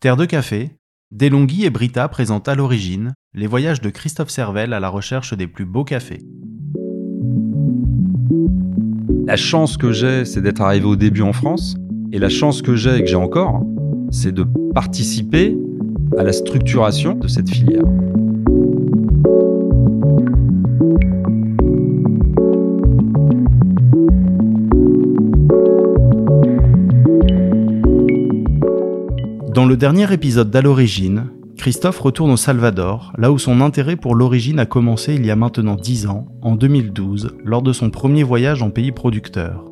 Terre de café, Delonghi et Brita présentent à l'origine les voyages de Christophe Servel à la recherche des plus beaux cafés. La chance que j'ai, c'est d'être arrivé au début en France. Et la chance que j'ai et que j'ai encore, c'est de participer à la structuration de cette filière. Le dernier épisode d'À l'origine, Christophe retourne au Salvador, là où son intérêt pour l'origine a commencé il y a maintenant 10 ans, en 2012, lors de son premier voyage en pays producteur.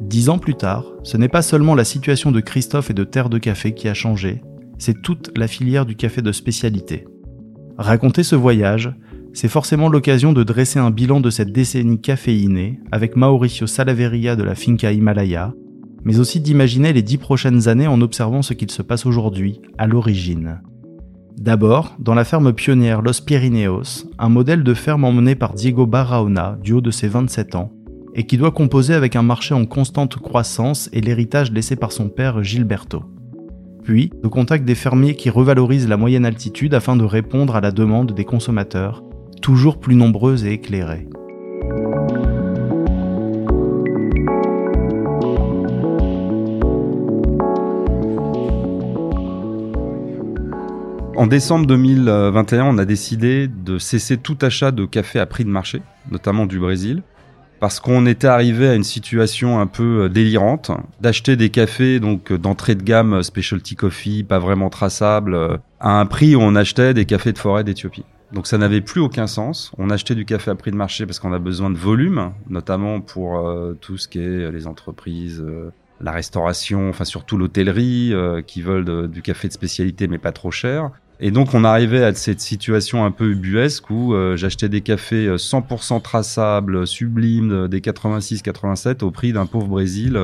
Dix ans plus tard, ce n'est pas seulement la situation de Christophe et de Terre de Café qui a changé, c'est toute la filière du café de spécialité. Raconter ce voyage, c'est forcément l'occasion de dresser un bilan de cette décennie caféinée avec Mauricio Salaveria de la Finca Himalaya, mais aussi d'imaginer les dix prochaines années en observant ce qu'il se passe aujourd'hui, à l'origine. D'abord, dans la ferme pionnière Los Pirineos, un modèle de ferme emmené par Diego Barahona du haut de ses 27 ans, et qui doit composer avec un marché en constante croissance et l'héritage laissé par son père Gilberto. Puis, le contact des fermiers qui revalorisent la moyenne altitude afin de répondre à la demande des consommateurs, toujours plus nombreuses et éclairées. En décembre 2021, on a décidé de cesser tout achat de café à prix de marché, notamment du Brésil, parce qu'on était arrivé à une situation un peu euh, délirante d'acheter des cafés donc euh, d'entrée de gamme euh, specialty coffee pas vraiment traçables à un prix où on achetait des cafés de forêt d'Éthiopie. Donc ça n'avait plus aucun sens. On achetait du café à prix de marché parce qu'on a besoin de volume, notamment pour tout ce qui est les entreprises, la restauration, enfin surtout l'hôtellerie, qui veulent du café de spécialité mais pas trop cher. Et donc on arrivait à cette situation un peu ubuesque où euh, j'achetais des cafés 100% euh, traçables, sublimes, euh, des 86-87 au prix d'un pauvre Brésil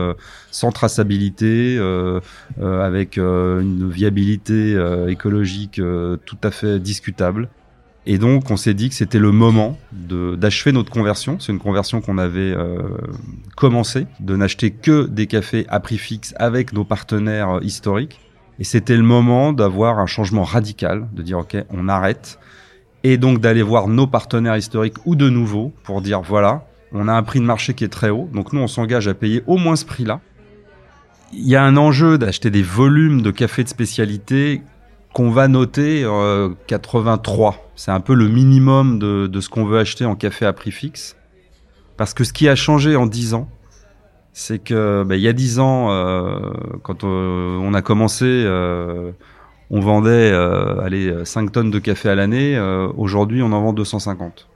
sans traçabilité, avec une viabilité écologique tout à fait discutable. Et donc, on s'est dit que c'était le moment d'achever notre conversion. C'est une conversion qu'on avait euh, commencé, de n'acheter que des cafés à prix fixe avec nos partenaires historiques. Et c'était le moment d'avoir un changement radical, de dire ok, on arrête, et donc d'aller voir nos partenaires historiques ou de nouveau pour dire voilà, on a un prix de marché qui est très haut, donc nous on s'engage à payer au moins ce prix-là. Il y a un enjeu d'acheter des volumes de café de spécialité qu'on va noter euh, 83. C'est un peu le minimum de, de ce qu'on veut acheter en café à prix fixe. Parce que ce qui a changé en 10 ans, c'est que bah, il y a dix ans, euh, quand euh, on a commencé, euh, on vendait allez, 5 tonnes de café à l'année. Aujourd'hui, on en vend 250.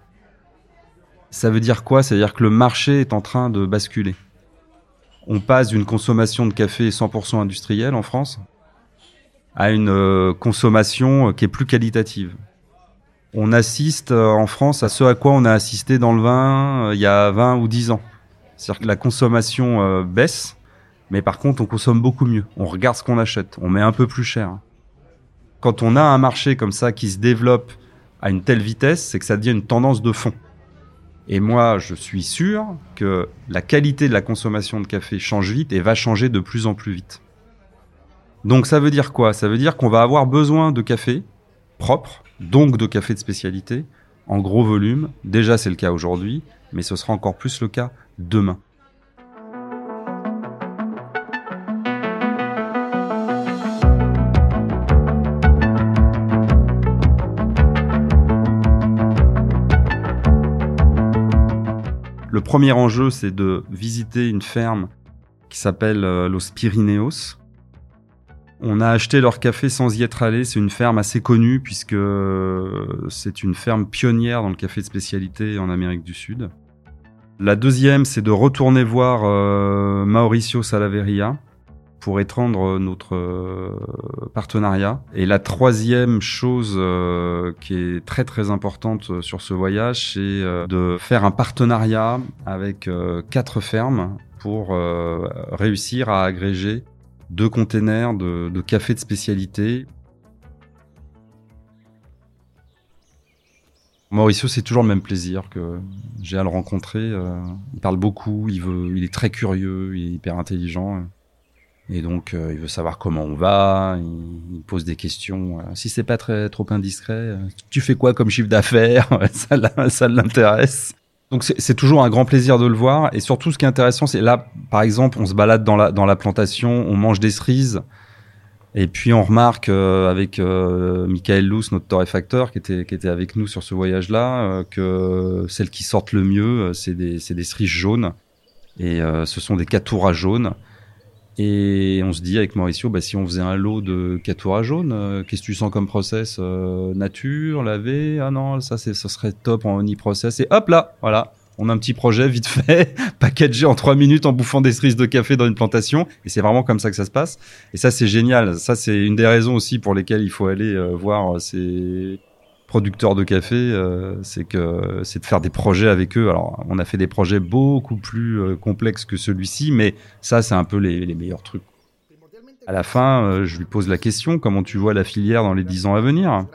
Ça veut dire quoi? Ça veut dire que le marché est en train de basculer. On passe d'une consommation de café 100% industrielle en France à une consommation qui est plus qualitative. On assiste en France à ce à quoi on a assisté dans le vin il y a 20 ou 10 ans c'est-à-dire que la consommation euh, baisse, mais par contre, on consomme beaucoup mieux. On regarde ce qu'on achète, on met un peu plus cher. Quand on a un marché comme ça qui se développe à une telle vitesse, c'est que ça devient une tendance de fond. Et moi, je suis sûr que la qualité de la consommation de café change vite et va changer de plus en plus vite. Donc ça veut dire quoi? Ça veut dire qu'on va avoir besoin de café propre, donc de café de spécialité, en gros volume. Déjà, c'est le cas aujourd'hui, mais ce sera encore plus le cas demain. Le premier enjeu, c'est de visiter une ferme qui s'appelle euh, Los Pirineos. On a acheté leur café sans y être allé. C'est une ferme assez connue puisque euh, c'est une ferme pionnière dans le café de spécialité en Amérique du Sud. La deuxième, c'est de retourner voir euh, Mauricio Salaveria pour étendre notre euh, partenariat. Et la troisième chose euh, qui est très très importante sur ce voyage, c'est de faire un partenariat avec quatre fermes pour réussir à agréger deux containers de, de café de spécialité Mauricio, c'est toujours le même plaisir que j'ai à le rencontrer. Euh, il parle beaucoup, il, veut, il est très curieux, il est hyper intelligent. Et donc, il veut savoir comment on va. Il, pose des questions. si c'est pas très trop indiscret, tu fais quoi comme chiffre d'affaires? Ça, ça l'intéresse. Donc c'est toujours un grand plaisir de le voir. Et surtout, ce qui est intéressant, c'est là, par exemple, on se balade dans la, dans la plantation, on mange des cerises. Et puis on remarque euh, avec euh, Michael Luce, notre torréfacteur, qui était, qui était avec nous sur ce voyage-là, euh, que celles qui sortent le mieux, c'est des, des cerises jaunes. Et ce sont des catouras jaunes. Et on se dit avec Mauricio, bah, si on faisait un lot de catouras jaunes, qu'est-ce que tu sens comme process Nature, laver? Ah non, ça, ça serait top en e-process. Et hop là, voilà, on a un petit projet vite fait, packagé en trois minutes en bouffant des cerises de café dans une plantation. Et c'est vraiment comme ça que ça se passe. Et ça, c'est génial. Ça, c'est une des raisons aussi pour lesquelles il faut aller euh, voir euh, ces producteurs de café. Euh, c'est que c'est de faire des projets avec eux. Alors, on a fait des projets beaucoup plus complexes que celui-ci, mais ça, c'est un peu les, les, meilleurs trucs. À la fin, je lui pose la question comment tu vois la filière dans les dix ans à venir?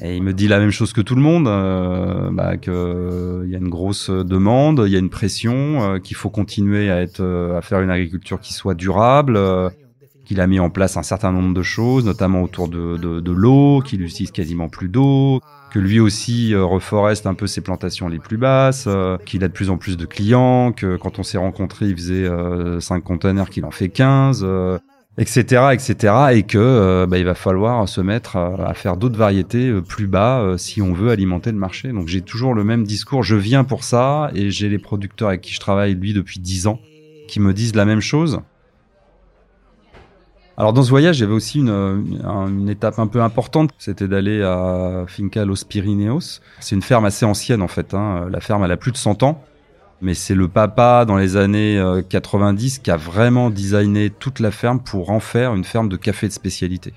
Et il me dit la même chose que tout le monde, euh, bah, qu'il euh, y a une grosse demande, il y a une pression, euh, qu'il faut continuer à être, euh, à faire une agriculture qui soit durable, qu'il a mis en place un certain nombre de choses, notamment autour de, de, de l'eau, qu'il utilise quasiment plus d'eau, que lui aussi reforeste un peu ses plantations les plus basses, qu'il a de plus en plus de clients, que quand on s'est rencontrés, il faisait 5 conteneurs, qu'il en fait 15 etc., etc., et que euh, bah, il va falloir se mettre à, faire d'autres variétés euh, plus bas euh, si on veut alimenter le marché. Donc j'ai toujours le même discours. Je viens pour ça, et j'ai les producteurs avec qui je travaille lui depuis dix ans qui me disent la même chose. Alors dans ce voyage, j'avais aussi une, une, étape un peu importante, c'était d'aller à Finca Los Pirineos. C'est une ferme assez ancienne en fait. Hein. La ferme elle a plus de 100 ans mais c'est le papa dans les années 90 euh, qui a vraiment designé toute la ferme pour en faire une ferme de café de spécialité.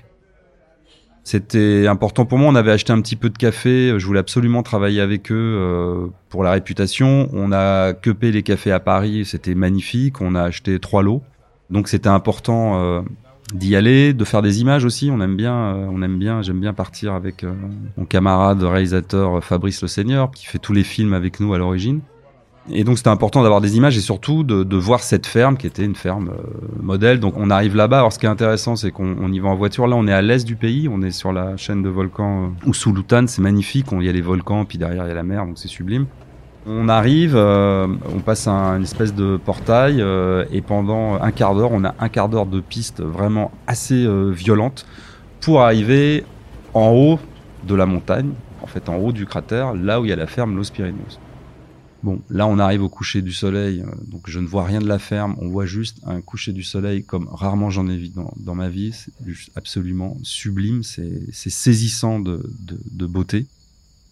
C'était important pour moi. On avait acheté un petit peu de café. Je voulais absolument travailler avec eux euh, pour la réputation. On a cupé les cafés à Paris. C'était magnifique. On a acheté trois lots. Donc c'était important euh, d'y aller, de faire des images aussi. On aime bien, on aime bien. J'aime bien partir avec mon camarade réalisateur Fabrice Le Seigneur qui fait tous les films avec nous à l'origine. Et donc c'était important d'avoir des images et surtout de, voir cette ferme qui était une ferme euh, modèle. Donc on arrive là-bas. Alors ce qui est intéressant, c'est qu'on y va en voiture. Là, on est à l'est du pays. On est sur la chaîne de volcans euh, Ousulutan. C'est magnifique. Il y a les volcans, puis derrière il y a la mer, donc c'est sublime. On arrive, euh, on passe un, une espèce de portail euh, et pendant un quart d'heure, on a un quart d'heure de piste vraiment assez violente pour arriver en haut de la montagne, en fait en haut du cratère, là où il y a la ferme Los Pirineos. Bon, là on arrive au coucher du soleil, euh, donc je ne vois rien de la ferme, on voit juste un coucher du soleil comme rarement j'en ai vu dans, ma vie, c'est absolument sublime, c'est saisissant de, beauté.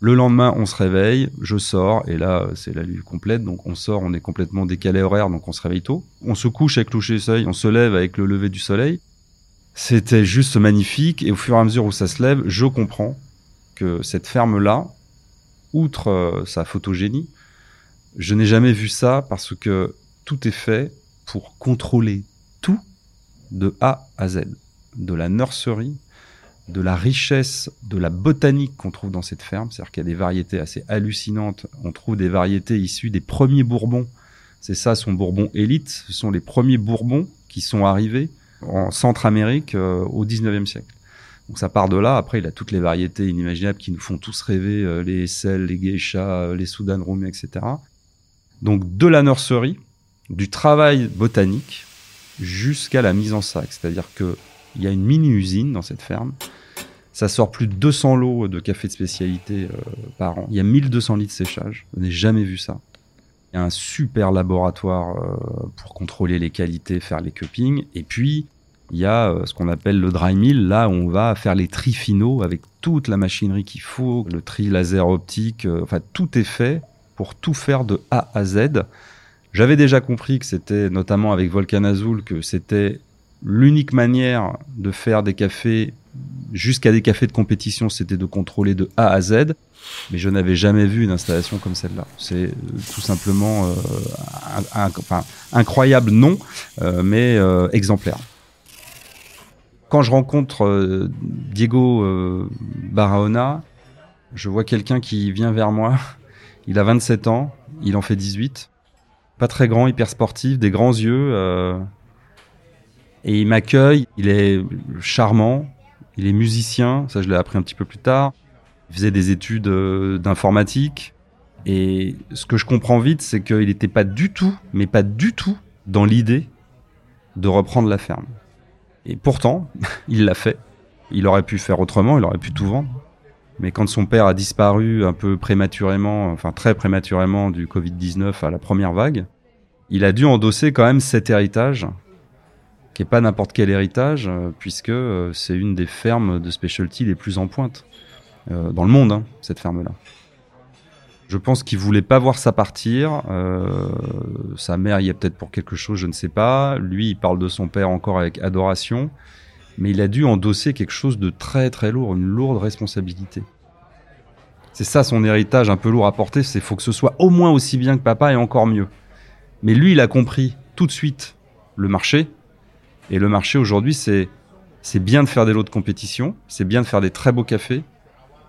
Le lendemain, on se réveille, je sors, et là, c'est la nuit complète, donc on sort, on est complètement décalé horaire, donc on se réveille tôt. On se couche avec le coucher du soleil, on se lève avec le lever du soleil. C'était juste magnifique, et au fur et à mesure où ça se lève, je comprends que cette ferme-là, outre euh, sa photogénie, je n'ai jamais vu ça parce que tout est fait pour contrôler tout de A à Z. De la nurserie, de la richesse, de la botanique qu'on trouve dans cette ferme. C'est-à-dire qu'il y a des variétés assez hallucinantes. On trouve des variétés issues des premiers bourbons. C'est ça son bourbon élite. Ce sont les premiers bourbons qui sont arrivés en Centre-Amérique euh, au 19e siècle. Donc ça part de là. Après, il a toutes les variétés inimaginables qui nous font tous rêver, euh, les sels, les geishas, euh, les Soudan Rumi, etc. Donc de la nurserie, du travail botanique jusqu'à la mise en sac. C'est-à-dire qu'il y a une mini-usine dans cette ferme. Ça sort plus de 200 lots de café de spécialité euh, par an. Il y a 1200 litres de séchage. Je n'ai jamais vu ça. Il y a un super laboratoire euh, pour contrôler les qualités, faire les cuppings. Et puis, il y a euh, ce qu'on appelle le dry mill, là on va faire les tri finaux avec toute la machinerie qu'il faut, le tri laser optique, enfin tout est fait pour tout faire de A à Z. J'avais déjà compris que c'était, notamment avec Volcan Azul, que c'était l'unique manière de faire des cafés jusqu'à des cafés de compétition, c'était de contrôler de A à Z. Mais je n'avais jamais vu une installation comme celle-là. C'est euh, tout simplement euh, incroyable, non, euh, mais exemplaire. Quand je rencontre Diego Barahona, je vois quelqu'un qui vient vers moi il a 27 ans, il en fait 18. Pas très grand, hyper sportif, des grands yeux. Euh, Et il m'accueille, il est charmant, il est musicien, ça je l'ai appris un petit peu plus tard. Il faisait des études euh, d'informatique. Et ce que je comprends vite, c'est qu'il n'était pas du tout, mais pas du tout, dans l'idée de reprendre la ferme. Et pourtant, il l'a fait. Il aurait pu faire autrement, il aurait pu tout vendre. Mais quand son père a disparu un peu prématurément, enfin très prématurément du Covid-19 à la première vague, il a dû endosser quand même cet héritage, qui est pas n'importe quel héritage, euh, puisque euh, c'est une des fermes de specialty les plus en pointe euh, dans le monde, hein, cette ferme-là. Je pense qu'il voulait pas voir ça partir. sa mère y est peut-être pour quelque chose, je ne sais pas. Lui, il parle de son père encore avec adoration mais il a dû endosser quelque chose de très très lourd, une lourde responsabilité. C'est ça son héritage un peu lourd à porter, c'est faut que ce soit au moins aussi bien que papa et encore mieux. Mais lui, il a compris tout de suite le marché. Et le marché aujourd'hui, c'est c'est bien de faire des lots de compétition, c'est bien de faire des très beaux cafés,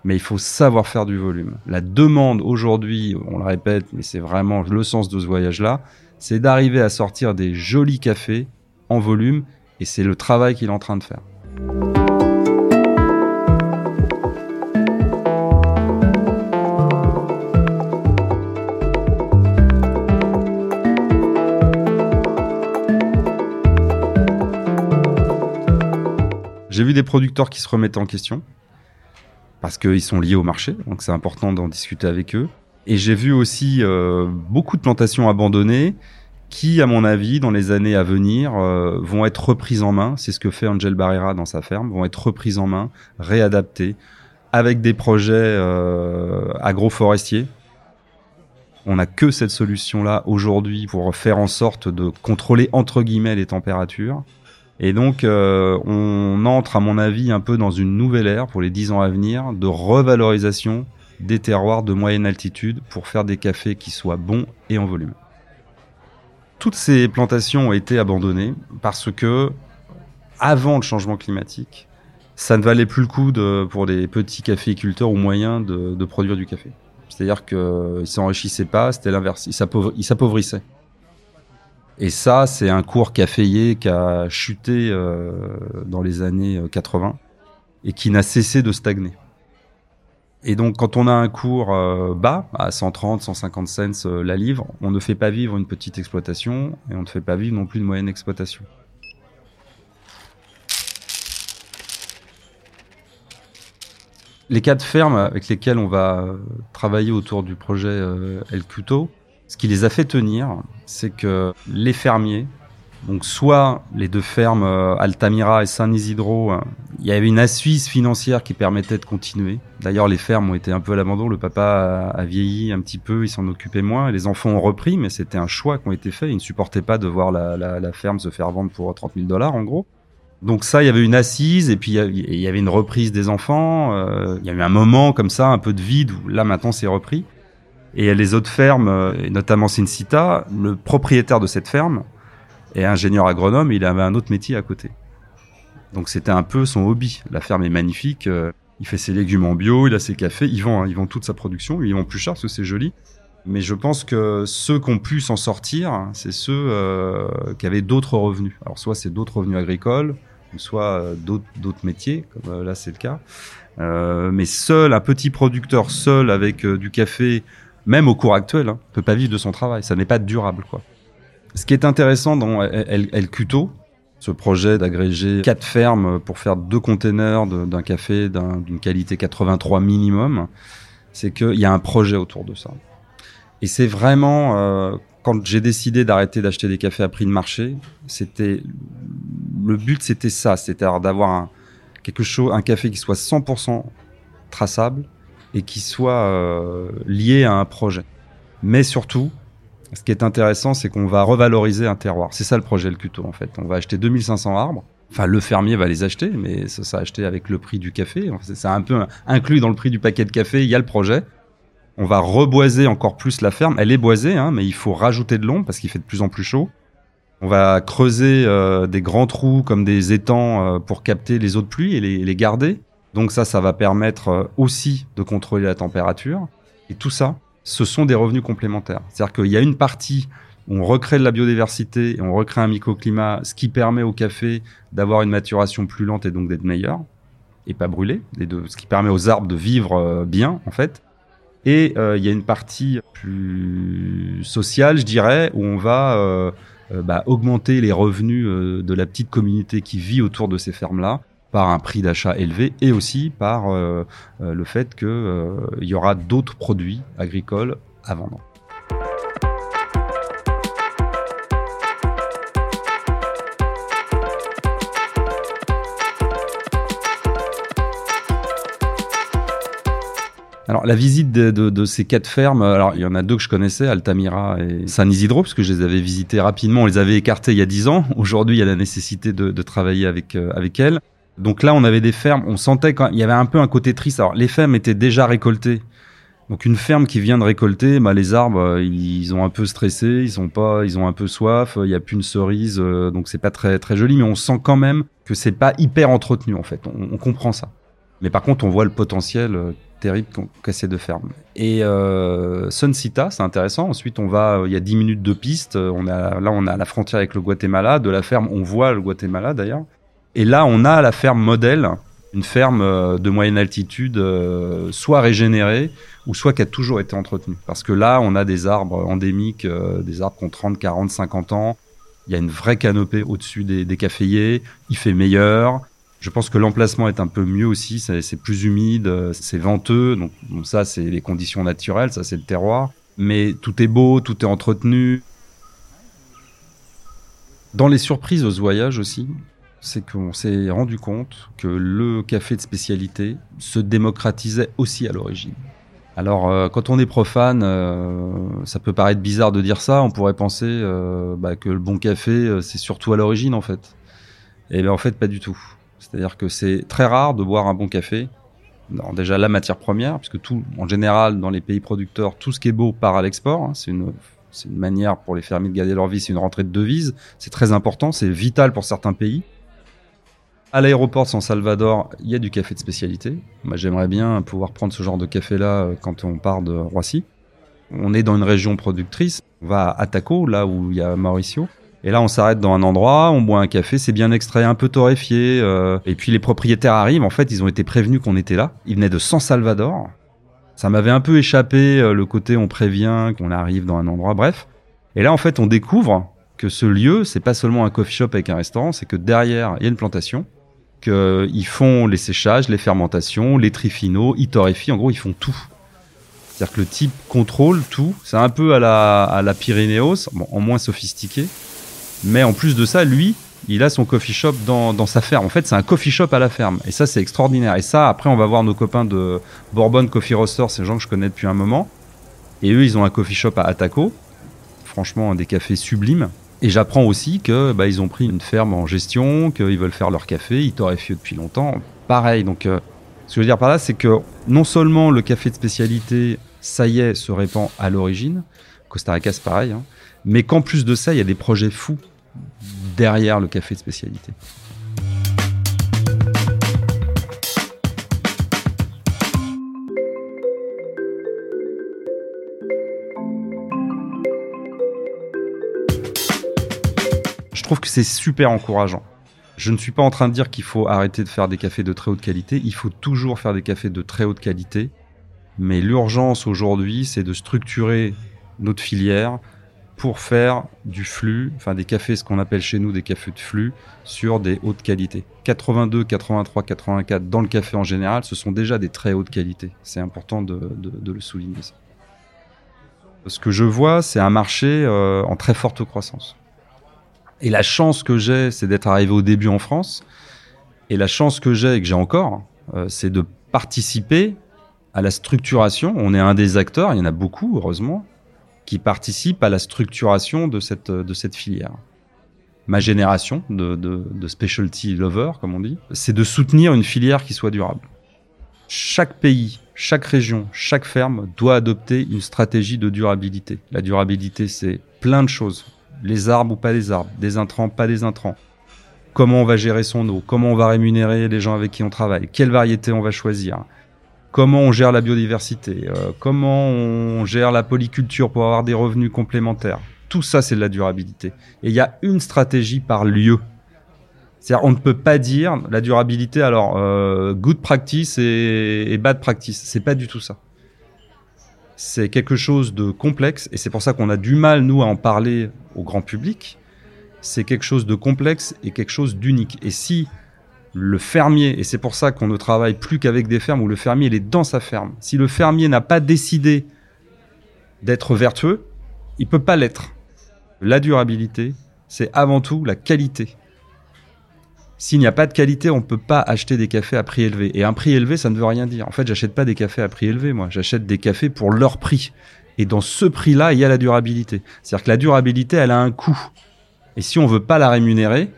mais il faut savoir faire du volume. La demande aujourd'hui, on le répète, mais c'est vraiment le sens de ce voyage-là, c'est d'arriver à sortir des jolis cafés en volume et c'est le travail qu'il est en train de faire. J'ai vu des producteurs qui se remettent en question parce qu'ils sont liés au marché, donc c'est important d'en discuter avec eux. Et j'ai vu aussi euh, beaucoup de plantations abandonnées qui, à mon avis, dans les années à venir, euh, vont être reprises en main. C'est ce que fait Angel Barrera dans sa ferme, vont être reprises en main, réadaptées, avec des projets euh, agroforestiers. On n'a que cette solution-là aujourd'hui pour faire en sorte de contrôler entre guillemets les températures. Et donc, euh, on entre, à mon avis, un peu dans une nouvelle ère pour les dix ans à venir de revalorisation des terroirs de moyenne altitude pour faire des cafés qui soient bons et en volume. Toutes ces plantations ont été abandonnées parce que, avant le changement climatique, ça ne valait plus le coup de, pour des petits caféiculteurs ou moyens de, de produire du café. C'est-à-dire qu'ils s'enrichissaient pas, c'était l'inverse, ils s'appauvissaient. Et ça, c'est un cours caféier qui a chuté euh, dans les années 80 euh, et qui n'a cessé de stagner. Et donc, quand on a un cours euh, bas, à 130, 150 cents euh, la livre, on ne fait pas vivre une petite exploitation et on ne fait pas vivre non plus une moyenne exploitation. Les quatre fermes avec lesquelles on va euh, travailler autour du projet El Cuto, ce qui les a fait tenir, c'est que les fermiers donc soit les deux fermes euh, Altamira et Saint-Isidro, euh, il y avait une assise financière qui permettait de continuer. D'ailleurs, les fermes ont été un peu à l'abandon. Le papa a, vieilli un petit peu, il s'en occupait moins. Les enfants ont repris, mais c'était un choix qui a été fait. Ils ne supportaient pas de voir la, ferme se faire vendre pour 30 000 dollars, en gros. Donc ça, il y avait une assise et puis il y avait une reprise des enfants. Euh, il y a eu un moment comme ça, un peu de vide où là maintenant c'est repris. Et les autres fermes, et notamment Sincita, le propriétaire de cette ferme et ingénieur agronome, il avait un autre métier à côté. Donc c'était un peu son hobby. La ferme est magnifique. Euh, il fait ses légumes en bio, il a ses cafés, il vend, hein, toute sa production, il vend plus cher parce que c'est joli. Mais je pense que ceux qui ont pu s'en sortir, c'est ceux euh, qui avaient d'autres revenus. Alors soit c'est d'autres revenus agricoles, soit euh, d'autres métiers, comme là c'est le cas. mais seul, un petit producteur seul avec du café, même au cours actuel, hein, peut pas vivre de son travail. Ça n'est pas durable, quoi. Ce qui est intéressant dans El, Cuto, ce projet d'agréger quatre fermes pour faire deux containers d'un café d'une qualité 83 minimum, c'est qu'il y a un projet autour de ça. Et c'est vraiment, euh, quand j'ai décidé d'arrêter d'acheter des cafés à prix de marché, c'était le but, c'était ça, c'était d'avoir quelque chose, un café qui soit 100% traçable et qui soit euh, lié à un projet. Mais surtout, ce qui est intéressant, c'est qu'on va revaloriser un terroir. C'est ça le projet Le Cuto, en fait. On va acheter 2500 arbres. Enfin, le fermier va les acheter, mais ça sera acheté avec le prix du café. C'est un peu inclus dans le prix du paquet de café. Il y a le projet. On va reboiser encore plus la ferme. Elle est boisée, hein, mais il faut rajouter de l'ombre parce qu'il fait de plus en plus chaud. On va creuser euh, des grands trous comme des étangs euh, pour capter les eaux de pluie et les, garder. Donc ça, ça va permettre euh, aussi de contrôler la température. Et tout ça, ce sont des revenus complémentaires. C'est-à-dire qu'il y a une partie on recrée de la biodiversité et on recrée un microclimat, ce qui permet au café d'avoir une maturation plus lente et donc d'être meilleur et pas brûlé, ce qui permet aux arbres de vivre euh, bien en fait. Et euh, il y a une partie plus sociale, je dirais, où on va euh, bah, augmenter les revenus de la petite communauté qui vit autour de ces fermes-là par un prix d'achat élevé et aussi par le fait qu'il y aura d'autres produits agricoles à vendre. Alors la visite de, ces quatre fermes, alors il y en a deux que je connaissais, Altamira et San Isidro, parce que je les avais visitées rapidement, on les avait écartées il y a dix ans. Aujourd'hui, il y a la nécessité de, travailler avec euh, avec elles. Donc là, on avait des fermes, on sentait quand il y avait un peu un côté triste. Alors les fermes étaient déjà récoltées. Donc une ferme qui vient de récolter, bah les arbres, euh, ils ont un peu stressé, ils sont pas, ils ont un peu soif, il y a plus une cerise, euh, donc c'est pas très très joli, mais on sent quand même que c'est pas hyper entretenu en fait. On, comprend ça. Mais par contre, on voit le potentiel terrible qu'a ces deux fermes. Et euh, Suncita, c'est intéressant. Ensuite, on va, il y a 10 minutes de piste. On a, là, on a la frontière avec le Guatemala. De la ferme, on voit le Guatemala d'ailleurs. Et là, on a la ferme modèle, une ferme euh, de moyenne altitude, euh, soit régénérée ou soit qui a toujours été entretenue. Parce que là, on a des arbres endémiques, euh, des arbres qui ont 30, 40, 50 ans. Il y a une vraie canopée au-dessus des, des caféiers. Il fait meilleur. Je pense que l'emplacement est un peu mieux aussi, c'est plus humide, c'est venteux, donc, ça c'est les conditions naturelles, ça c'est le terroir. Mais tout est beau, tout est entretenu. Dans les surprises aux voyages aussi, c'est qu'on s'est rendu compte que le café de spécialité se démocratisait aussi à l'origine. Alors, euh, quand on est profane, euh, ça peut paraître bizarre de dire ça. On pourrait penser euh, bah, que le bon café, c'est surtout à l'origine, en fait. Et bien, en fait, pas du tout. C'est-à-dire que c'est très rare de boire un bon café. déjà la matière première, puisque tout, en général, dans les pays producteurs, tout ce qui est beau part à l'export. Hein. c'est une une manière pour les fermiers de garder leur vie, c'est une rentrée de devises. C'est très important, c'est vital pour certains pays. À l'aéroport San Salvador, il y a du café de spécialité. Moi, j'aimerais bien pouvoir prendre ce genre de café-là euh, quand on part de Roissy. On est dans une région productrice. On va à Ataco, là où il y a Mauricio. Et là, on s'arrête dans un endroit, on boit un café, c'est bien extrait, un peu torréfié. Euh, et puis les propriétaires arrivent. En fait, ils ont été prévenus qu'on était là. Ils venaient de San Salvador. Ça m'avait un peu échappé euh, le côté on prévient qu'on arrive dans un endroit. Bref. Et là, en fait, on découvre que ce lieu, c'est pas seulement un coffee shop avec un restaurant, c'est que derrière, il y a une plantation. Qu'ils font les séchages, les fermentations, les trifinaux, ils torréfient. En gros, ils font tout. C'est-à-dire que le type contrôle tout. C'est un peu à la, à la Pyrénéos, bon, en moins sophistiqué. Mais en plus de ça, lui, il a son coffee shop dans, dans sa ferme. En fait, c'est un coffee shop à la ferme. Et ça, c'est extraordinaire. Et ça, après, on va voir nos copains de Bourbon Coffee Roaster, ces gens que je connais depuis un moment. Et eux, ils ont un coffee shop à Ataco. Franchement, des cafés sublimes. Et j'apprends aussi que bah, ont pris une ferme en gestion, qu'ils veulent faire leur café, ils torréfient depuis longtemps. Pareil. Donc, euh, ce que je veux dire par là, c'est que non seulement le café de spécialité, ça y est, se répand à l'origine. Costa Rica, c'est pareil. Hein, mais qu'en plus de ça, il y a des projets fous derrière le café de spécialité. Trouve que c'est super encourageant. Je ne suis pas en train de dire qu'il faut arrêter de faire des cafés de très haute qualité. Il faut toujours faire des cafés de très haute qualité. Mais l'urgence aujourd'hui, c'est de structurer notre filière, pour faire du flux, enfin des cafés, ce qu'on appelle chez nous des cafés de flux, sur des hautes qualités. 82, 83, 84 dans le café en général, ce sont déjà des très hautes qualités. C'est important de, le souligner. Ce que je vois, c'est un marché euh, en très forte croissance. Et la chance que j'ai, c'est d'être arrivé au début en France. Et la chance que j'ai et que j'ai encore, euh, c'est de participer à la structuration. On est un des acteurs, il y en a beaucoup, heureusement, qui participent à la structuration de cette, de cette filière. Ma génération de, de, specialty lover, comme on dit, c'est de soutenir une filière qui soit durable. Chaque pays, chaque région, chaque ferme doit adopter une stratégie de durabilité. La durabilité, c'est plein de choses. Les arbres ou pas les arbres, des intrants, pas des intrants. Comment on va gérer son eau, comment on va rémunérer les gens avec qui on travaille, quelle variété on va choisir, comment on gère la biodiversité, euh, comment on gère la polyculture pour avoir des revenus complémentaires. Tout ça, c'est de la durabilité. Et il y a une stratégie par lieu. C'est-à-dire, on ne peut pas dire la durabilité, alors, euh, good practice et, et bad practice. C'est pas du tout ça. C'est quelque chose de complexe, et c'est pour ça qu'on a du mal, nous, à en parler au grand public. C'est quelque chose de complexe et quelque chose d'unique. Et si le fermier, et c'est pour ça qu'on ne travaille plus qu'avec des fermes où le fermier est dans sa ferme. Si le fermier n'a pas décidé d'être vertueux, il peut pas l'être. La durabilité, c'est avant tout la qualité. S'il n'y a pas de qualité, on ne peut pas acheter des cafés à prix élevé. Et un prix élevé, ça ne veut rien dire. En fait, j'achète pas des cafés à prix élevé, moi. J'achète des cafés pour leur prix. Et dans ce prix-là, il y a la durabilité. C'est-à-dire que la durabilité, elle a un coût. Et si on veut pas la rémunérer,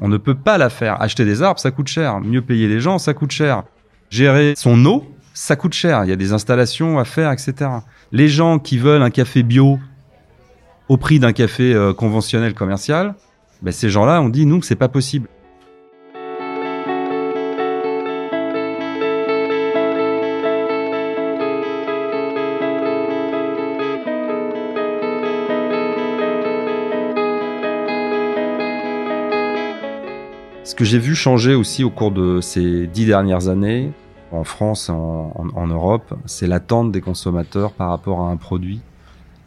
on ne peut pas la faire. Acheter des arbres, ça coûte cher. Mieux payer les gens, ça coûte cher. Gérer son eau, ça coûte cher. Il y a des installations à faire, etc. Les gens qui veulent un café bio au prix d'un café euh, conventionnel commercial, ben ces gens-là, on dit que c'est pas possible. Ce que j'ai vu changer aussi au cours de ces dix dernières années, en France, en Europe, c'est l'attente des consommateurs par rapport à un produit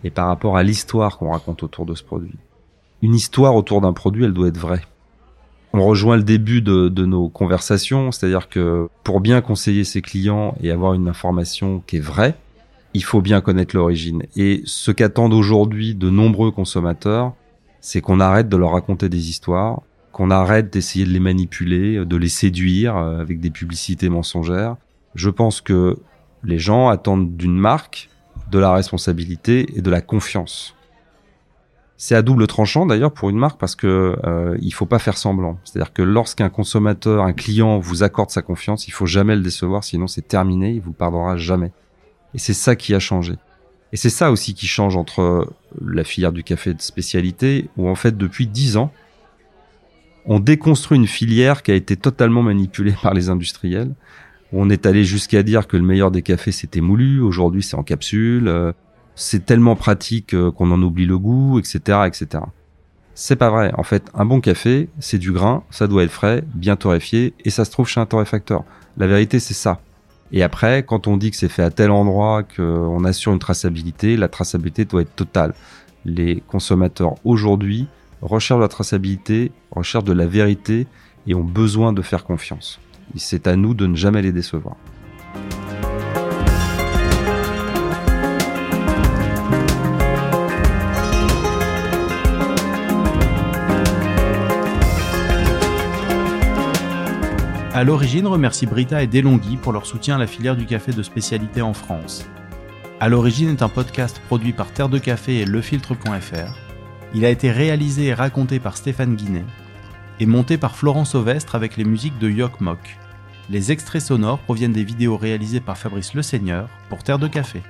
et par rapport à l'histoire qu'on raconte autour de ce produit. Une histoire autour d'un produit, elle doit être vraie. On rejoint le début de, nos conversations, c'est-à-dire que pour bien conseiller ses clients et avoir une information qui est vraie, il faut bien connaître l'origine. Et ce qu'attendent aujourd'hui de nombreux consommateurs, c'est qu'on arrête de leur raconter des histoires, qu'on arrête d'essayer de les manipuler, de les séduire euh, avec des publicités mensongères. Je pense que les gens attendent d'une marque de la responsabilité et de la confiance. C'est à double tranchant d'ailleurs pour une marque parce que euh, il faut pas faire semblant. C'est-à-dire que lorsqu'un consommateur, un client vous accorde sa confiance, il faut jamais le décevoir, sinon c'est terminé, il vous pardonnera jamais. Et c'est ça qui a changé. Et c'est ça aussi qui change entre la filière du café de spécialité, où en fait depuis dix ans, on déconstruit une filière qui a été totalement manipulée par les industriels. On est allé jusqu'à dire que le meilleur des cafés c'était moulu, aujourd'hui c'est en capsule, euh, c'est tellement pratique euh, qu'on en oublie le goût, etc., etc. C'est pas vrai. En fait, un bon café, c'est du grain, ça doit être frais, bien torréfié, et ça se trouve chez un torréfacteur. La vérité, c'est ça. Et après, quand on dit que c'est fait à tel endroit, qu'on assure une traçabilité, la traçabilité doit être totale. Les consommateurs aujourd'hui recherchent la traçabilité, recherchent de la vérité et ont besoin de faire confiance. C'est à nous de ne jamais les décevoir. L'origine remercie Brita et Delonghi pour leur soutien à la filière du café de spécialité en France. À l'origine est un podcast produit par Terre de Café et lefiltre.fr. Il a été réalisé et raconté par Stéphane Guinet et monté par Florence Ovestre avec les musiques de Yok Mok. Les extraits sonores proviennent des vidéos réalisées par Fabrice Le Seigneur pour Terre de Café.